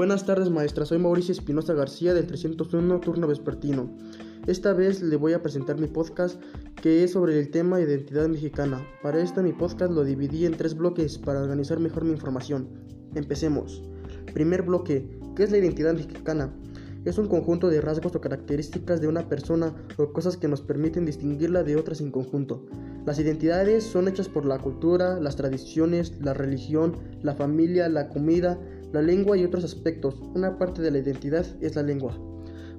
Buenas tardes maestra, soy Mauricio Espinosa García del 301 turno vespertino. Esta vez le voy a presentar mi podcast que es sobre el tema identidad mexicana. Para esto mi podcast lo dividí en tres bloques para organizar mejor mi información. Empecemos. Primer bloque, ¿qué es la identidad mexicana? Es un conjunto de rasgos o características de una persona o cosas que nos permiten distinguirla de otras en conjunto. Las identidades son hechas por la cultura, las tradiciones, la religión, la familia, la comida, la lengua y otros aspectos. Una parte de la identidad es la lengua.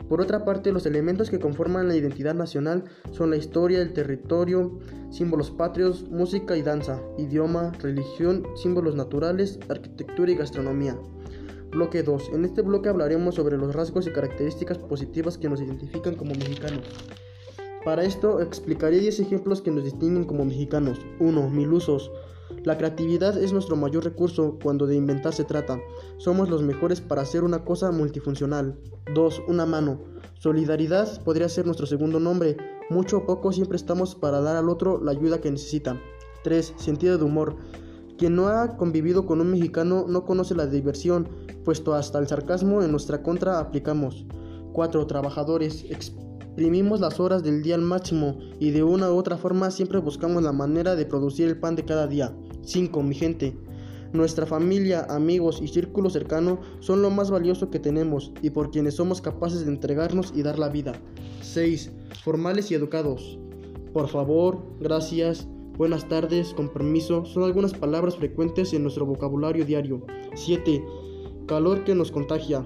Por otra parte, los elementos que conforman la identidad nacional son la historia, el territorio, símbolos patrios, música y danza, idioma, religión, símbolos naturales, arquitectura y gastronomía. Bloque 2. En este bloque hablaremos sobre los rasgos y características positivas que nos identifican como mexicanos. Para esto explicaré 10 ejemplos que nos distinguen como mexicanos. 1. Mil usos. La creatividad es nuestro mayor recurso cuando de inventar se trata. Somos los mejores para hacer una cosa multifuncional. 2. Una mano. Solidaridad podría ser nuestro segundo nombre. Mucho o poco siempre estamos para dar al otro la ayuda que necesita. 3. Sentido de humor. Quien no ha convivido con un mexicano no conoce la diversión, puesto hasta el sarcasmo en nuestra contra aplicamos. 4. Trabajadores. Exprimimos las horas del día al máximo y de una u otra forma siempre buscamos la manera de producir el pan de cada día. 5. Mi gente. Nuestra familia, amigos y círculo cercano son lo más valioso que tenemos y por quienes somos capaces de entregarnos y dar la vida. 6. Formales y educados. Por favor, gracias, buenas tardes, con permiso, son algunas palabras frecuentes en nuestro vocabulario diario. 7. Calor que nos contagia.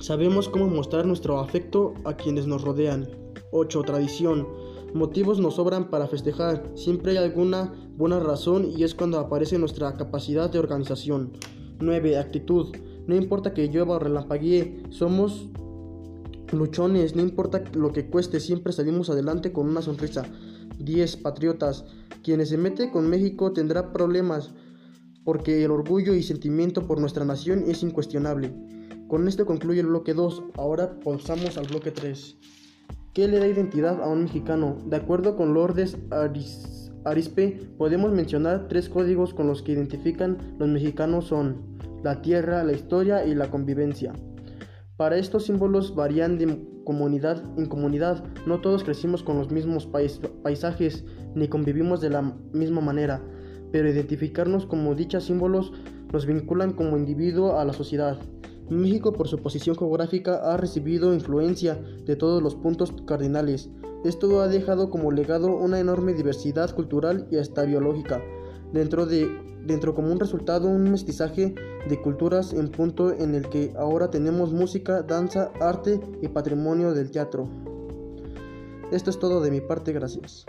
Sabemos cómo mostrar nuestro afecto a quienes nos rodean. 8. Tradición. Motivos nos sobran para festejar. Siempre hay alguna buena razón y es cuando aparece nuestra capacidad de organización. 9. Actitud. No importa que llueva o relampaguee, somos luchones, no importa lo que cueste, siempre salimos adelante con una sonrisa. 10. Patriotas. Quienes se mete con México tendrá problemas porque el orgullo y sentimiento por nuestra nación es incuestionable. Con esto concluye el bloque 2, ahora pasamos al bloque 3. ¿Qué le da identidad a un mexicano? De acuerdo con Lourdes Arispe, podemos mencionar tres códigos con los que identifican los mexicanos son la tierra, la historia y la convivencia. Para estos símbolos varían de comunidad en comunidad, no todos crecimos con los mismos paisajes ni convivimos de la misma manera, pero identificarnos como dichos símbolos nos vinculan como individuo a la sociedad. México por su posición geográfica ha recibido influencia de todos los puntos cardinales. Esto ha dejado como legado una enorme diversidad cultural y hasta biológica. Dentro, de, dentro como un resultado un mestizaje de culturas en punto en el que ahora tenemos música, danza, arte y patrimonio del teatro. Esto es todo de mi parte, gracias.